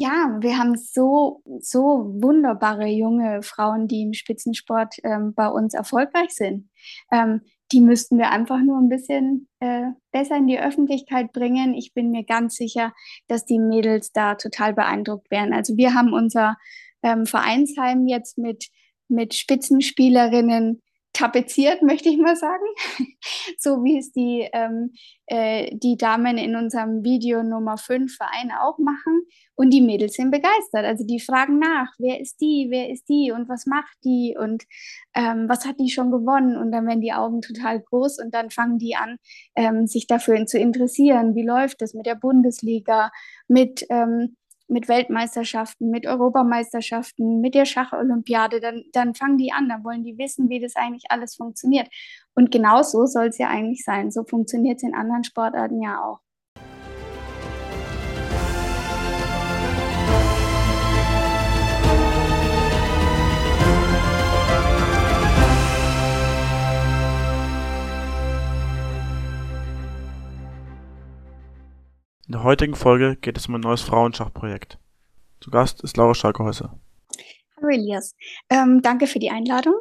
Ja, wir haben so, so wunderbare junge Frauen, die im Spitzensport ähm, bei uns erfolgreich sind. Ähm, die müssten wir einfach nur ein bisschen äh, besser in die Öffentlichkeit bringen. Ich bin mir ganz sicher, dass die Mädels da total beeindruckt werden. Also wir haben unser ähm, Vereinsheim jetzt mit, mit Spitzenspielerinnen tapeziert, möchte ich mal sagen. so wie es die, ähm, äh, die Damen in unserem Video Nummer 5 Verein auch machen. Und die Mädels sind begeistert. Also die fragen nach, wer ist die, wer ist die und was macht die und ähm, was hat die schon gewonnen? Und dann werden die Augen total groß und dann fangen die an, ähm, sich dafür zu interessieren. Wie läuft es mit der Bundesliga, mit ähm, mit Weltmeisterschaften, mit Europameisterschaften, mit der Schacholympiade, dann, dann fangen die an, dann wollen die wissen, wie das eigentlich alles funktioniert. Und genau so soll es ja eigentlich sein. So funktioniert es in anderen Sportarten ja auch. In der heutigen Folge geht es um ein neues Frauenschachprojekt. Zu Gast ist Laura Schalkehäuser. Hallo Elias, ähm, danke für die Einladung.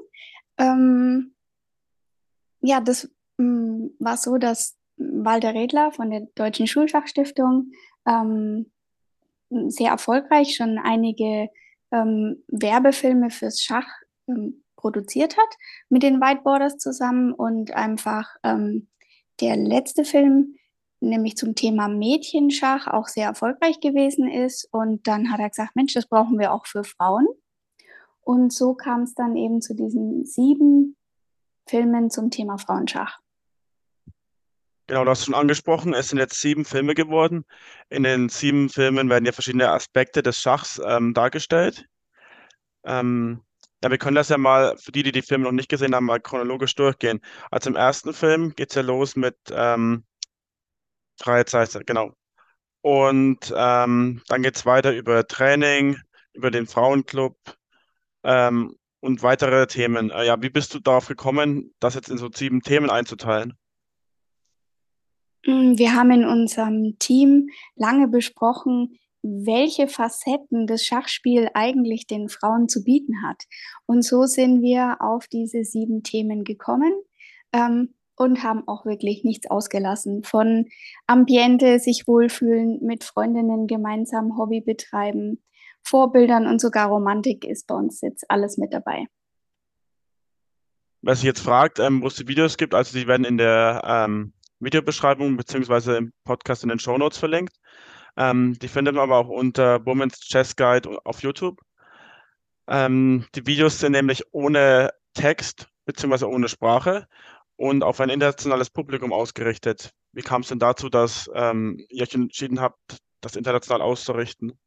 Ähm, ja, das ähm, war so, dass Walter Redler von der Deutschen Schulschachstiftung ähm, sehr erfolgreich schon einige ähm, Werbefilme fürs Schach ähm, produziert hat mit den Whiteboarders zusammen und einfach der letzte Film nämlich zum Thema Mädchenschach auch sehr erfolgreich gewesen ist. Und dann hat er gesagt, Mensch, das brauchen wir auch für Frauen. Und so kam es dann eben zu diesen sieben Filmen zum Thema Frauenschach. Genau, du hast schon angesprochen, es sind jetzt sieben Filme geworden. In den sieben Filmen werden ja verschiedene Aspekte des Schachs ähm, dargestellt. Ähm, ja, wir können das ja mal, für die, die die Filme noch nicht gesehen haben, mal chronologisch durchgehen. Also im ersten Film geht es ja los mit ähm, Freie Zeit, genau. Und ähm, dann geht es weiter über Training, über den Frauenclub ähm, und weitere Themen. Äh, ja, wie bist du darauf gekommen, das jetzt in so sieben Themen einzuteilen? Mm, wir haben in unserem Team lange besprochen, welche Facetten das Schachspiel eigentlich den Frauen zu bieten hat. Und so sind wir auf diese sieben Themen gekommen. Ähm, und haben auch wirklich nichts ausgelassen. Von Ambiente, sich wohlfühlen, mit Freundinnen gemeinsam Hobby betreiben, Vorbildern und sogar Romantik ist bei uns jetzt alles mit dabei. Wer sich jetzt fragt, ähm, wo es die Videos gibt, also die werden in der ähm, Videobeschreibung beziehungsweise im Podcast in den Show Notes verlinkt. Ähm, die findet man aber auch unter Women's Chess Guide auf YouTube. Ähm, die Videos sind nämlich ohne Text beziehungsweise ohne Sprache und auf ein internationales Publikum ausgerichtet. Wie kam es denn dazu, dass ähm, ihr euch entschieden habt, das international auszurichten?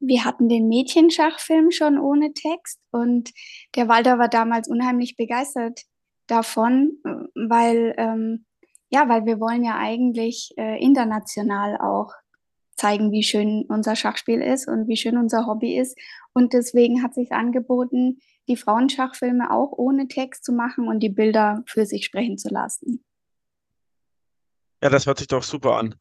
Wir hatten den Mädchenschachfilm schon ohne Text und der Walter war damals unheimlich begeistert davon, weil, ähm, ja, weil wir wollen ja eigentlich äh, international auch zeigen, wie schön unser Schachspiel ist und wie schön unser Hobby ist. Und deswegen hat sich angeboten, die Frauenschachfilme auch ohne Text zu machen und die Bilder für sich sprechen zu lassen. Ja, das hört sich doch super an.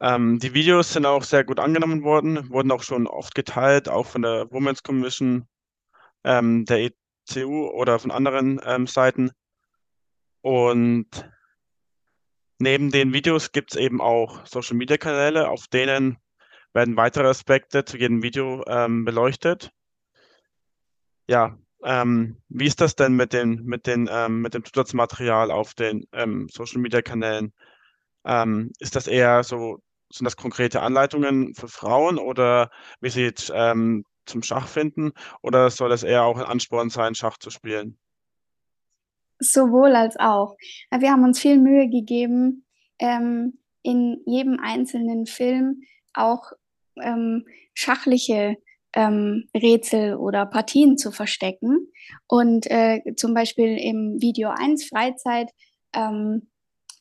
Ähm, die Videos sind auch sehr gut angenommen worden, wurden auch schon oft geteilt, auch von der Women's Commission, ähm, der ECU oder von anderen ähm, Seiten. Und neben den Videos gibt es eben auch Social-Media-Kanäle, auf denen werden weitere Aspekte zu jedem Video ähm, beleuchtet. Ja, ähm, wie ist das denn mit den, mit den, ähm, mit dem Zusatzmaterial auf den ähm, Social Media Kanälen? Ähm, ist das eher so, sind das konkrete Anleitungen für Frauen oder wie sie ähm, zum Schach finden? Oder soll es eher auch ein Ansporn sein, Schach zu spielen? Sowohl als auch. Wir haben uns viel Mühe gegeben, ähm, in jedem einzelnen Film auch ähm, schachliche ähm, Rätsel oder Partien zu verstecken. Und äh, zum Beispiel im Video 1 Freizeit ähm,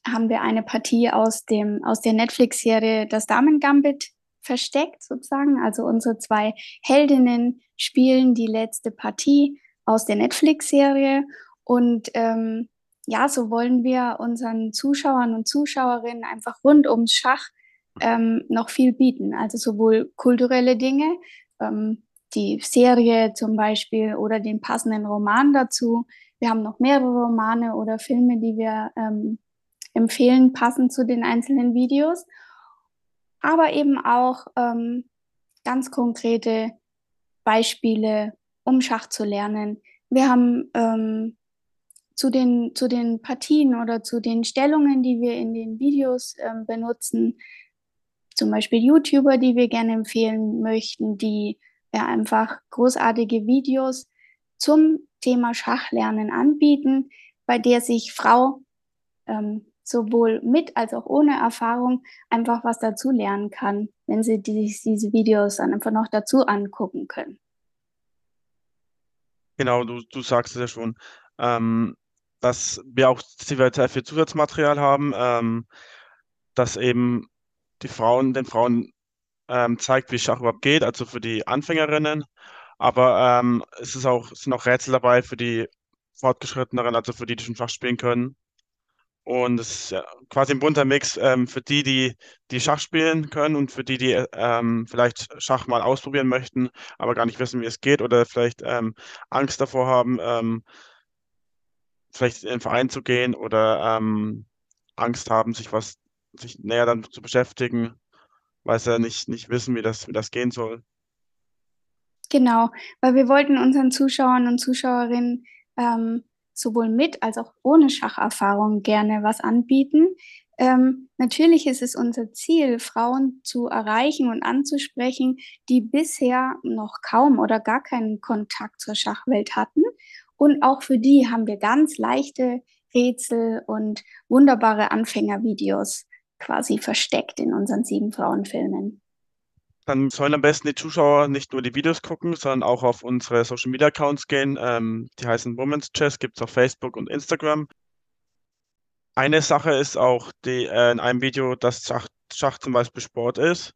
haben wir eine Partie aus, dem, aus der Netflix-Serie Das Damen-Gambit versteckt, sozusagen. Also unsere zwei Heldinnen spielen die letzte Partie aus der Netflix-Serie. Und ähm, ja, so wollen wir unseren Zuschauern und Zuschauerinnen einfach rund ums Schach ähm, noch viel bieten. Also sowohl kulturelle Dinge, ähm, die Serie zum Beispiel oder den passenden Roman dazu. Wir haben noch mehrere Romane oder Filme, die wir ähm, empfehlen, passend zu den einzelnen Videos. Aber eben auch ähm, ganz konkrete Beispiele, um Schach zu lernen. Wir haben ähm, zu, den, zu den Partien oder zu den Stellungen, die wir in den Videos ähm, benutzen, zum Beispiel YouTuber, die wir gerne empfehlen möchten, die ja einfach großartige Videos zum Thema Schachlernen anbieten, bei der sich Frau ähm, sowohl mit als auch ohne Erfahrung einfach was dazu lernen kann, wenn sie die, diese Videos dann einfach noch dazu angucken können. Genau, du, du sagst es ja schon, ähm, dass wir auch sehr viel Zusatzmaterial haben, ähm, dass eben die Frauen, den Frauen ähm, zeigt, wie Schach überhaupt geht, also für die Anfängerinnen. Aber ähm, es ist auch, sind auch Rätsel dabei für die Fortgeschritteneren, also für die, die schon Schach spielen können. Und es ist ja quasi ein bunter Mix ähm, für die, die, die Schach spielen können und für die, die ähm, vielleicht Schach mal ausprobieren möchten, aber gar nicht wissen, wie es geht oder vielleicht ähm, Angst davor haben, ähm, vielleicht in den Verein zu gehen oder ähm, Angst haben, sich was, sich näher dann zu beschäftigen, weil sie nicht, nicht wissen, wie das, wie das gehen soll. Genau, weil wir wollten unseren Zuschauern und Zuschauerinnen ähm, sowohl mit als auch ohne Schacherfahrung gerne was anbieten. Ähm, natürlich ist es unser Ziel, Frauen zu erreichen und anzusprechen, die bisher noch kaum oder gar keinen Kontakt zur Schachwelt hatten. Und auch für die haben wir ganz leichte Rätsel und wunderbare Anfängervideos quasi versteckt in unseren sieben Frauenfilmen. Dann sollen am besten die Zuschauer nicht nur die Videos gucken, sondern auch auf unsere Social Media Accounts gehen. Ähm, die heißen Women's Chess, gibt es auf Facebook und Instagram. Eine Sache ist auch die, äh, in einem Video, dass Schach, Schach zum Beispiel Sport ist.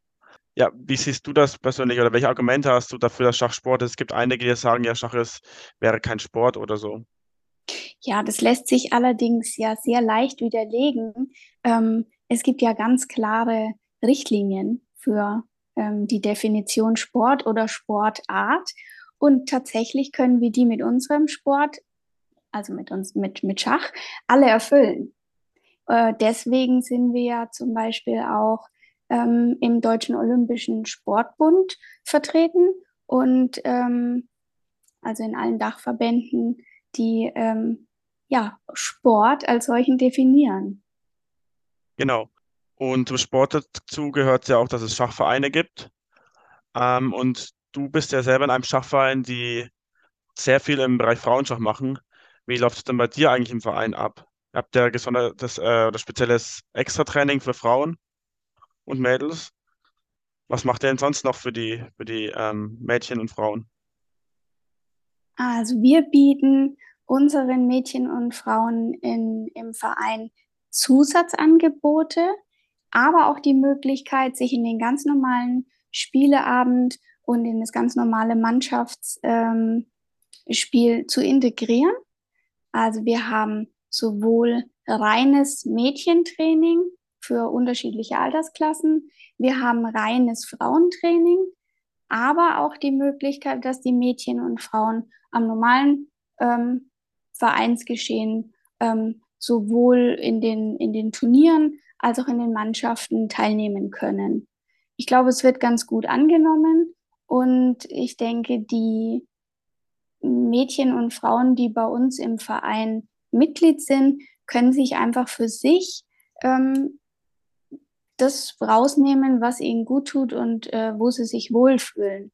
Ja, wie siehst du das persönlich oder welche Argumente hast du dafür, dass Schach Sport ist? Es gibt einige, die sagen, ja, Schach ist, wäre kein Sport oder so. Ja, das lässt sich allerdings ja sehr leicht widerlegen. Ähm, es gibt ja ganz klare Richtlinien für ähm, die Definition Sport oder Sportart. Und tatsächlich können wir die mit unserem Sport, also mit uns, mit, mit Schach, alle erfüllen. Äh, deswegen sind wir ja zum Beispiel auch ähm, im Deutschen Olympischen Sportbund vertreten und ähm, also in allen Dachverbänden, die ähm, ja, Sport als solchen definieren. Genau. Und zum Sport dazu gehört ja auch, dass es Schachvereine gibt. Ähm, und du bist ja selber in einem Schachverein, die sehr viel im Bereich Frauenschach machen. Wie läuft es denn bei dir eigentlich im Verein ab? Habt ihr gesondertes äh, oder spezielles Extra-Training für Frauen und Mädels? Was macht ihr denn sonst noch für die, für die ähm, Mädchen und Frauen? Also wir bieten unseren Mädchen und Frauen in, im Verein Zusatzangebote aber auch die Möglichkeit, sich in den ganz normalen Spieleabend und in das ganz normale Mannschaftsspiel ähm, zu integrieren. Also wir haben sowohl reines Mädchentraining für unterschiedliche Altersklassen, wir haben reines Frauentraining, aber auch die Möglichkeit, dass die Mädchen und Frauen am normalen ähm, Vereinsgeschehen ähm, sowohl in den, in den Turnieren als auch in den Mannschaften teilnehmen können. Ich glaube, es wird ganz gut angenommen und ich denke, die Mädchen und Frauen, die bei uns im Verein Mitglied sind, können sich einfach für sich ähm, das rausnehmen, was ihnen gut tut und äh, wo sie sich wohlfühlen.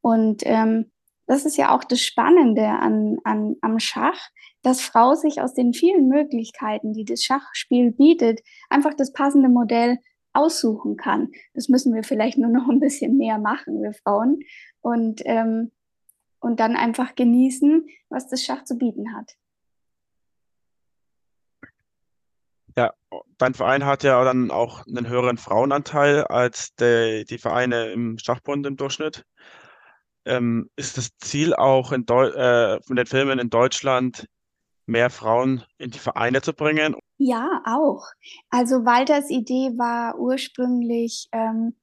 Und ähm, das ist ja auch das Spannende an, an, am Schach, dass Frau sich aus den vielen Möglichkeiten, die das Schachspiel bietet, einfach das passende Modell aussuchen kann. Das müssen wir vielleicht nur noch ein bisschen mehr machen, wir Frauen. Und, ähm, und dann einfach genießen, was das Schach zu bieten hat. Ja, dein Verein hat ja dann auch einen höheren Frauenanteil als die, die Vereine im Schachbund im Durchschnitt. Ähm, ist das Ziel auch in Deu äh, von den Filmen in Deutschland mehr Frauen in die Vereine zu bringen? Ja, auch. Also Walters Idee war ursprünglich, ähm,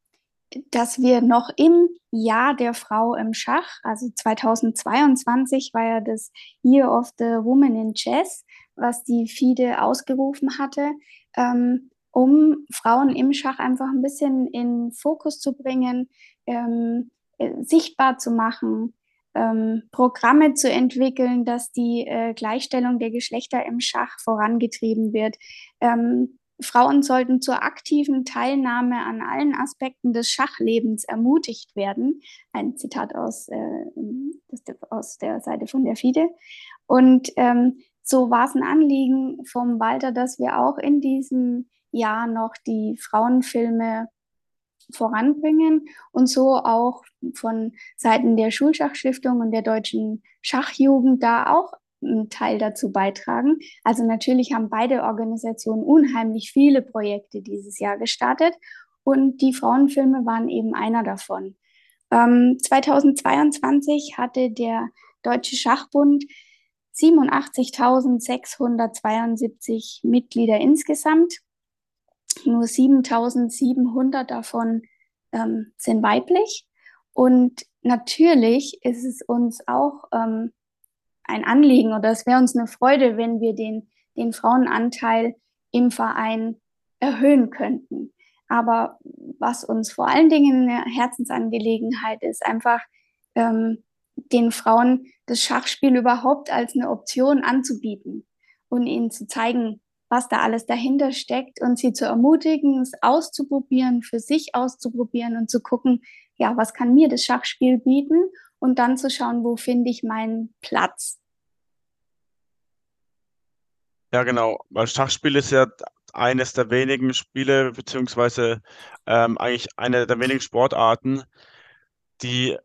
dass wir noch im Jahr der Frau im Schach, also 2022 war ja das Year of the Woman in Chess, was die FIDE ausgerufen hatte, ähm, um Frauen im Schach einfach ein bisschen in Fokus zu bringen, ähm, äh, sichtbar zu machen, ähm, Programme zu entwickeln, dass die äh, Gleichstellung der Geschlechter im Schach vorangetrieben wird. Ähm, Frauen sollten zur aktiven Teilnahme an allen Aspekten des Schachlebens ermutigt werden. Ein Zitat aus, äh, aus der Seite von der FIDE. Und ähm, so war es ein Anliegen vom Walter, dass wir auch in diesem Jahr noch die Frauenfilme voranbringen und so auch von Seiten der Schulschachstiftung und der deutschen Schachjugend da auch einen Teil dazu beitragen. Also natürlich haben beide Organisationen unheimlich viele Projekte dieses Jahr gestartet und die Frauenfilme waren eben einer davon. Ähm, 2022 hatte der Deutsche Schachbund 87.672 Mitglieder insgesamt. Nur 7.700 davon ähm, sind weiblich. Und natürlich ist es uns auch ähm, ein Anliegen oder es wäre uns eine Freude, wenn wir den, den Frauenanteil im Verein erhöhen könnten. Aber was uns vor allen Dingen eine Herzensangelegenheit ist, einfach ähm, den Frauen das Schachspiel überhaupt als eine Option anzubieten und ihnen zu zeigen, was da alles dahinter steckt und sie zu ermutigen, es auszuprobieren, für sich auszuprobieren und zu gucken, ja, was kann mir das Schachspiel bieten und dann zu schauen, wo finde ich meinen Platz. Ja, genau, weil Schachspiel ist ja eines der wenigen Spiele, beziehungsweise ähm, eigentlich eine der wenigen Sportarten, die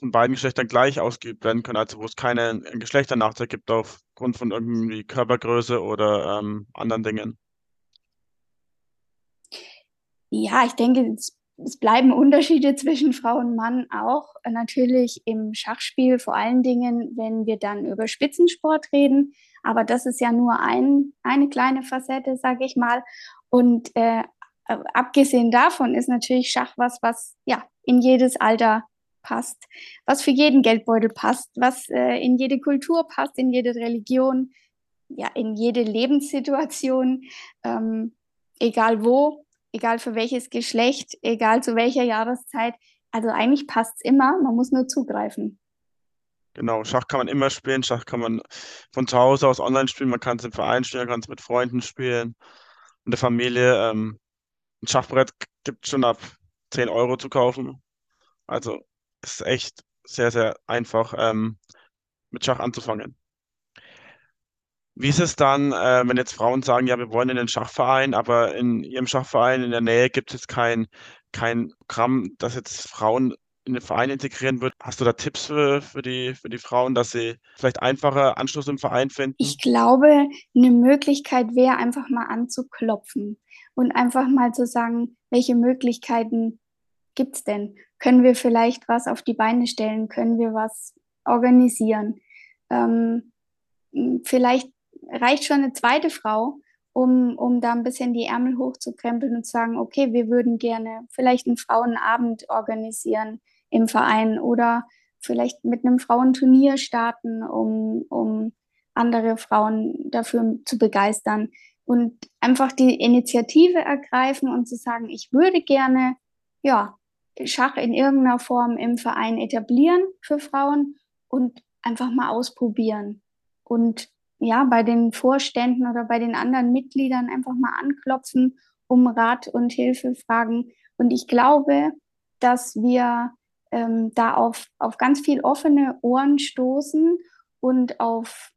von beiden Geschlechtern gleich ausgeübt werden können, also wo es keinen Geschlechternachteil gibt aufgrund von irgendwie Körpergröße oder ähm, anderen Dingen. Ja, ich denke, es, es bleiben Unterschiede zwischen Frau und Mann auch. Natürlich im Schachspiel vor allen Dingen, wenn wir dann über Spitzensport reden. Aber das ist ja nur ein, eine kleine Facette, sage ich mal. Und äh, abgesehen davon ist natürlich Schach was, was ja in jedes Alter passt, was für jeden Geldbeutel passt, was äh, in jede Kultur passt, in jede Religion, ja, in jede Lebenssituation, ähm, egal wo, egal für welches Geschlecht, egal zu welcher Jahreszeit. Also eigentlich passt es immer, man muss nur zugreifen. Genau, Schach kann man immer spielen, Schach kann man von zu Hause aus online spielen, man kann es im Verein spielen, man kann es mit Freunden spielen, in der Familie. Ähm, ein Schachbrett gibt es schon ab 10 Euro zu kaufen. Also ist echt sehr, sehr einfach, ähm, mit Schach anzufangen. Wie ist es dann, äh, wenn jetzt Frauen sagen, ja, wir wollen in den Schachverein, aber in ihrem Schachverein in der Nähe gibt es kein, kein Programm, das jetzt Frauen in den Verein integrieren wird. Hast du da Tipps für, für die, für die Frauen, dass sie vielleicht einfacher Anschluss im Verein finden? Ich glaube, eine Möglichkeit wäre einfach mal anzuklopfen und einfach mal zu sagen, welche Möglichkeiten gibt es denn? Können wir vielleicht was auf die Beine stellen? Können wir was organisieren? Ähm, vielleicht reicht schon eine zweite Frau, um, um da ein bisschen die Ärmel hochzukrempeln und zu sagen, okay, wir würden gerne vielleicht einen Frauenabend organisieren im Verein oder vielleicht mit einem Frauenturnier starten, um, um andere Frauen dafür zu begeistern und einfach die Initiative ergreifen und zu sagen, ich würde gerne ja Schach in irgendeiner Form im Verein etablieren für Frauen und einfach mal ausprobieren. Und ja, bei den Vorständen oder bei den anderen Mitgliedern einfach mal anklopfen, um Rat und Hilfe fragen. Und ich glaube, dass wir ähm, da auf, auf ganz viel offene Ohren stoßen und auf,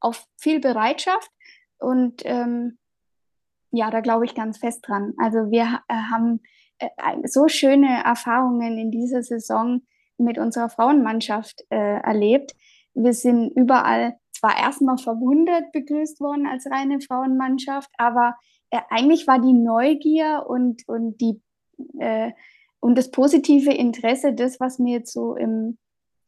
auf viel Bereitschaft. Und ähm, ja, da glaube ich ganz fest dran. Also wir äh, haben so schöne Erfahrungen in dieser Saison mit unserer Frauenmannschaft äh, erlebt. Wir sind überall zwar erstmal verwundert begrüßt worden als reine Frauenmannschaft, aber äh, eigentlich war die Neugier und, und, die, äh, und das positive Interesse das, was mir jetzt so im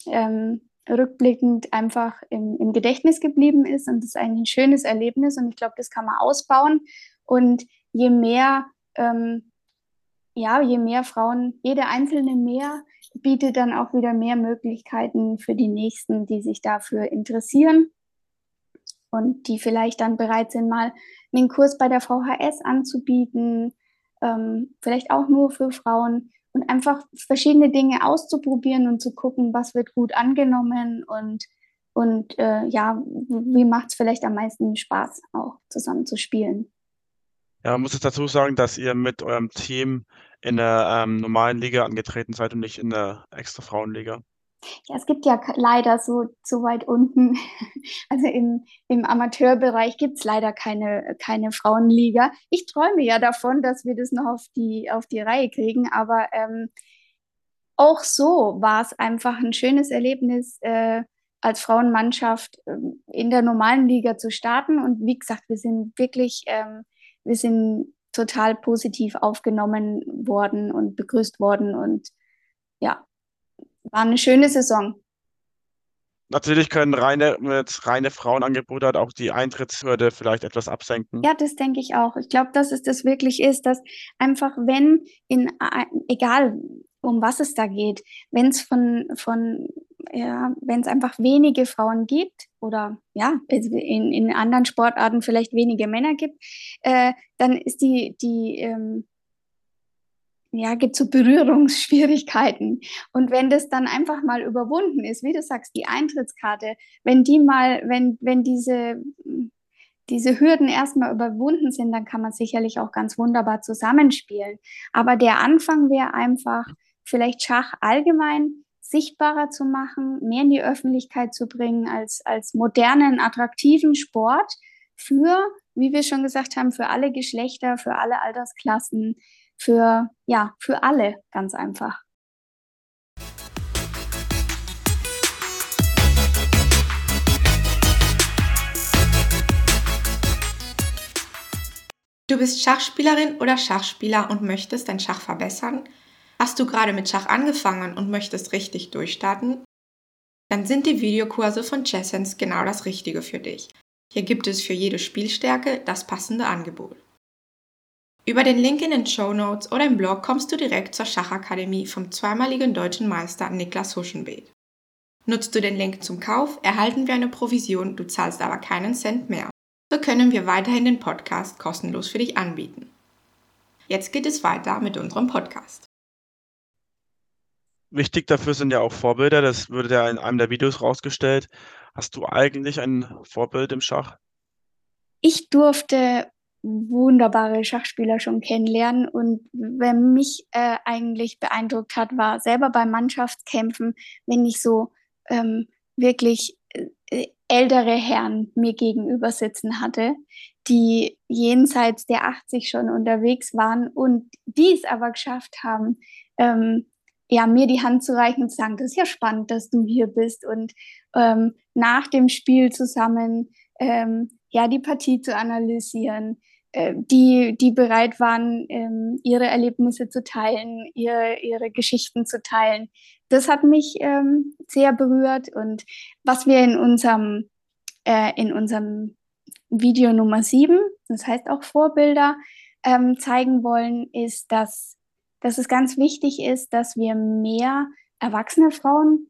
ähm, rückblickend einfach im, im Gedächtnis geblieben ist. Und das ist eigentlich ein schönes Erlebnis und ich glaube, das kann man ausbauen. Und je mehr, ähm, ja, je mehr Frauen, jede einzelne mehr, bietet dann auch wieder mehr Möglichkeiten für die Nächsten, die sich dafür interessieren und die vielleicht dann bereit sind, mal einen Kurs bei der VHS anzubieten, ähm, vielleicht auch nur für Frauen und einfach verschiedene Dinge auszuprobieren und zu gucken, was wird gut angenommen und, und äh, ja, wie macht es vielleicht am meisten Spaß auch zusammen zu spielen. Ja, man muss jetzt dazu sagen, dass ihr mit eurem Team in der ähm, normalen Liga angetreten seid und nicht in der extra Frauenliga. Ja, es gibt ja leider so, so weit unten, also im, im Amateurbereich gibt es leider keine, keine Frauenliga. Ich träume ja davon, dass wir das noch auf die, auf die Reihe kriegen, aber ähm, auch so war es einfach ein schönes Erlebnis, äh, als Frauenmannschaft äh, in der normalen Liga zu starten. Und wie gesagt, wir sind wirklich, ähm, wir sind total positiv aufgenommen worden und begrüßt worden und ja, war eine schöne Saison. Natürlich können reine, mit reine Frauenangebote halt auch die Eintrittshürde vielleicht etwas absenken. Ja, das denke ich auch. Ich glaube, dass es das wirklich ist, dass einfach, wenn in, äh, egal um was es da geht, wenn es von, von ja, wenn es einfach wenige Frauen gibt oder ja, in, in anderen Sportarten vielleicht wenige Männer gibt, äh, dann ist die, die ähm, ja, gibt so Berührungsschwierigkeiten. Und wenn das dann einfach mal überwunden ist, wie du sagst, die Eintrittskarte, wenn die mal, wenn, wenn diese, diese Hürden erstmal überwunden sind, dann kann man sicherlich auch ganz wunderbar zusammenspielen. Aber der Anfang wäre einfach, vielleicht Schach allgemein sichtbarer zu machen, mehr in die Öffentlichkeit zu bringen als, als modernen, attraktiven Sport für, wie wir schon gesagt haben, für alle Geschlechter, für alle Altersklassen, für, ja, für alle ganz einfach. Du bist Schachspielerin oder Schachspieler und möchtest dein Schach verbessern? Hast du gerade mit Schach angefangen und möchtest richtig durchstarten? Dann sind die Videokurse von Chessens genau das Richtige für dich. Hier gibt es für jede Spielstärke das passende Angebot. Über den Link in den Show Notes oder im Blog kommst du direkt zur Schachakademie vom zweimaligen deutschen Meister Niklas Huschenbeet. Nutzt du den Link zum Kauf, erhalten wir eine Provision, du zahlst aber keinen Cent mehr. So können wir weiterhin den Podcast kostenlos für dich anbieten. Jetzt geht es weiter mit unserem Podcast. Wichtig dafür sind ja auch Vorbilder, das wurde ja in einem der Videos rausgestellt. Hast du eigentlich ein Vorbild im Schach? Ich durfte wunderbare Schachspieler schon kennenlernen und wer mich äh, eigentlich beeindruckt hat, war selber bei Mannschaftskämpfen, wenn ich so ähm, wirklich äh, ältere Herren mir gegenüber sitzen hatte, die jenseits der 80 schon unterwegs waren und dies aber geschafft haben, ähm, ja, mir die Hand zu reichen und zu sagen, das ist ja spannend, dass du hier bist und ähm, nach dem Spiel zusammen ähm, ja die Partie zu analysieren, äh, die, die bereit waren, ähm, ihre Erlebnisse zu teilen, ihre, ihre Geschichten zu teilen. Das hat mich ähm, sehr berührt und was wir in unserem, äh, in unserem Video Nummer 7, das heißt auch Vorbilder, ähm, zeigen wollen, ist, dass dass es ganz wichtig ist, dass wir mehr erwachsene Frauen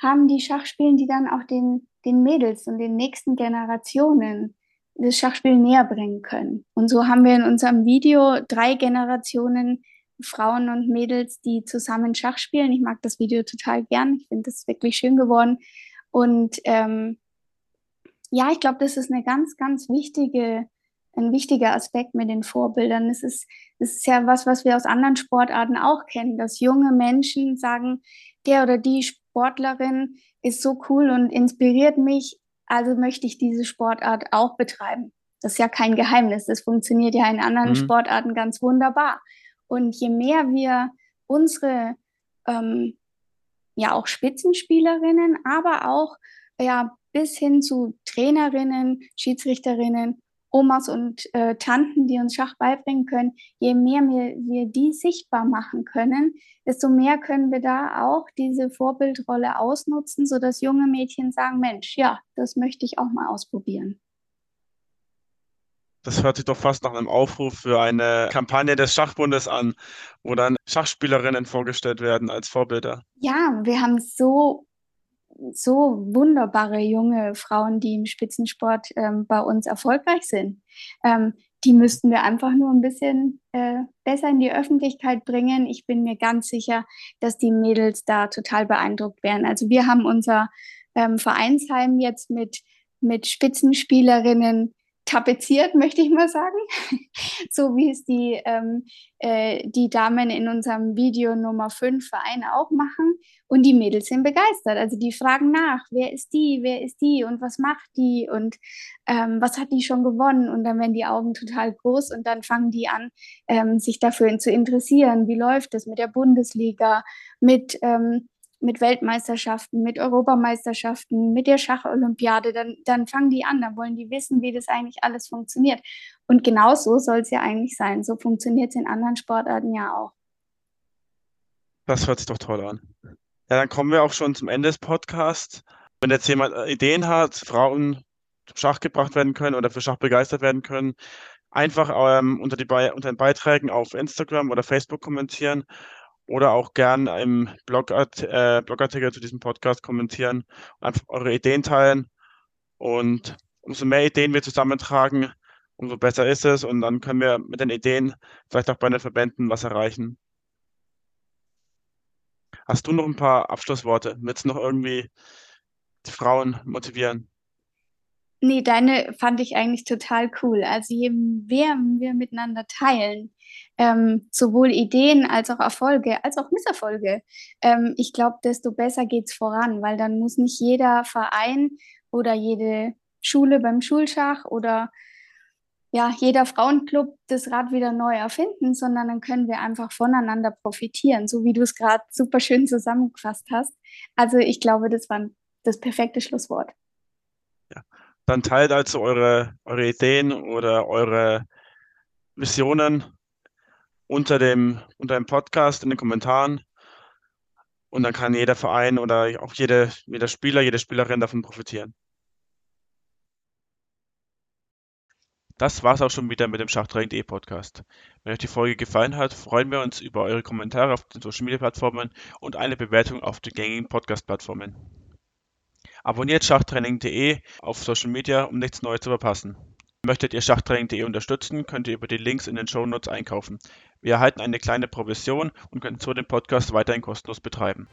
haben, die Schach spielen, die dann auch den, den Mädels und den nächsten Generationen das Schachspiel näher bringen können. Und so haben wir in unserem Video drei Generationen Frauen und Mädels, die zusammen Schach spielen. Ich mag das Video total gern. Ich finde das wirklich schön geworden. Und ähm, ja, ich glaube, das ist eine ganz, ganz wichtige ein wichtiger Aspekt mit den Vorbildern. Es ist, es ist ja was, was wir aus anderen Sportarten auch kennen, dass junge Menschen sagen, der oder die Sportlerin ist so cool und inspiriert mich, also möchte ich diese Sportart auch betreiben. Das ist ja kein Geheimnis. Das funktioniert ja in anderen mhm. Sportarten ganz wunderbar. Und je mehr wir unsere ähm, ja auch Spitzenspielerinnen, aber auch ja bis hin zu Trainerinnen, Schiedsrichterinnen Omas und äh, Tanten, die uns Schach beibringen können, je mehr wir, wir die sichtbar machen können, desto mehr können wir da auch diese Vorbildrolle ausnutzen, sodass junge Mädchen sagen, Mensch, ja, das möchte ich auch mal ausprobieren. Das hört sich doch fast nach einem Aufruf für eine Kampagne des Schachbundes an, wo dann Schachspielerinnen vorgestellt werden als Vorbilder. Ja, wir haben so so wunderbare junge Frauen, die im Spitzensport ähm, bei uns erfolgreich sind. Ähm, die müssten wir einfach nur ein bisschen äh, besser in die Öffentlichkeit bringen. Ich bin mir ganz sicher, dass die Mädels da total beeindruckt werden. Also wir haben unser ähm, Vereinsheim jetzt mit, mit Spitzenspielerinnen tapeziert, möchte ich mal sagen. so wie es die, ähm, äh, die Damen in unserem Video Nummer 5 Verein auch machen. Und die Mädels sind begeistert. Also die fragen nach, wer ist die, wer ist die und was macht die und ähm, was hat die schon gewonnen? Und dann werden die Augen total groß und dann fangen die an, ähm, sich dafür zu interessieren. Wie läuft es mit der Bundesliga, mit ähm, mit Weltmeisterschaften, mit Europameisterschaften, mit der Schacholympiade, dann, dann fangen die an, dann wollen die wissen, wie das eigentlich alles funktioniert. Und genau so soll es ja eigentlich sein. So funktioniert es in anderen Sportarten ja auch. Das hört sich doch toll an. Ja, dann kommen wir auch schon zum Ende des Podcasts. Wenn jetzt jemand äh, Ideen hat, Frauen zum Schach gebracht werden können oder für Schach begeistert werden können, einfach ähm, unter, die unter den Beiträgen auf Instagram oder Facebook kommentieren oder auch gern im Blogart äh, Blogartikel zu diesem Podcast kommentieren, einfach eure Ideen teilen. Und umso mehr Ideen wir zusammentragen, umso besser ist es. Und dann können wir mit den Ideen vielleicht auch bei den Verbänden was erreichen. Hast du noch ein paar Abschlussworte? Willst du noch irgendwie die Frauen motivieren? Nee, deine fand ich eigentlich total cool. Also je mehr wir miteinander teilen, ähm, sowohl Ideen als auch Erfolge, als auch Misserfolge, ähm, ich glaube, desto besser geht es voran, weil dann muss nicht jeder Verein oder jede Schule beim Schulschach oder ja, jeder Frauenclub das Rad wieder neu erfinden, sondern dann können wir einfach voneinander profitieren, so wie du es gerade super schön zusammengefasst hast. Also ich glaube, das war das perfekte Schlusswort. Dann teilt also eure, eure Ideen oder eure Visionen unter dem, unter dem Podcast in den Kommentaren. Und dann kann jeder Verein oder auch jede, jeder Spieler, jede Spielerin davon profitieren. Das war's auch schon wieder mit dem Schachtraining.de Podcast. Wenn euch die Folge gefallen hat, freuen wir uns über eure Kommentare auf den Social Media Plattformen und eine Bewertung auf den gängigen Podcast Plattformen. Abonniert schachtraining.de auf Social Media, um nichts Neues zu verpassen. Möchtet ihr schachtraining.de unterstützen, könnt ihr über die Links in den Shownotes einkaufen. Wir erhalten eine kleine Provision und können so den Podcast weiterhin kostenlos betreiben.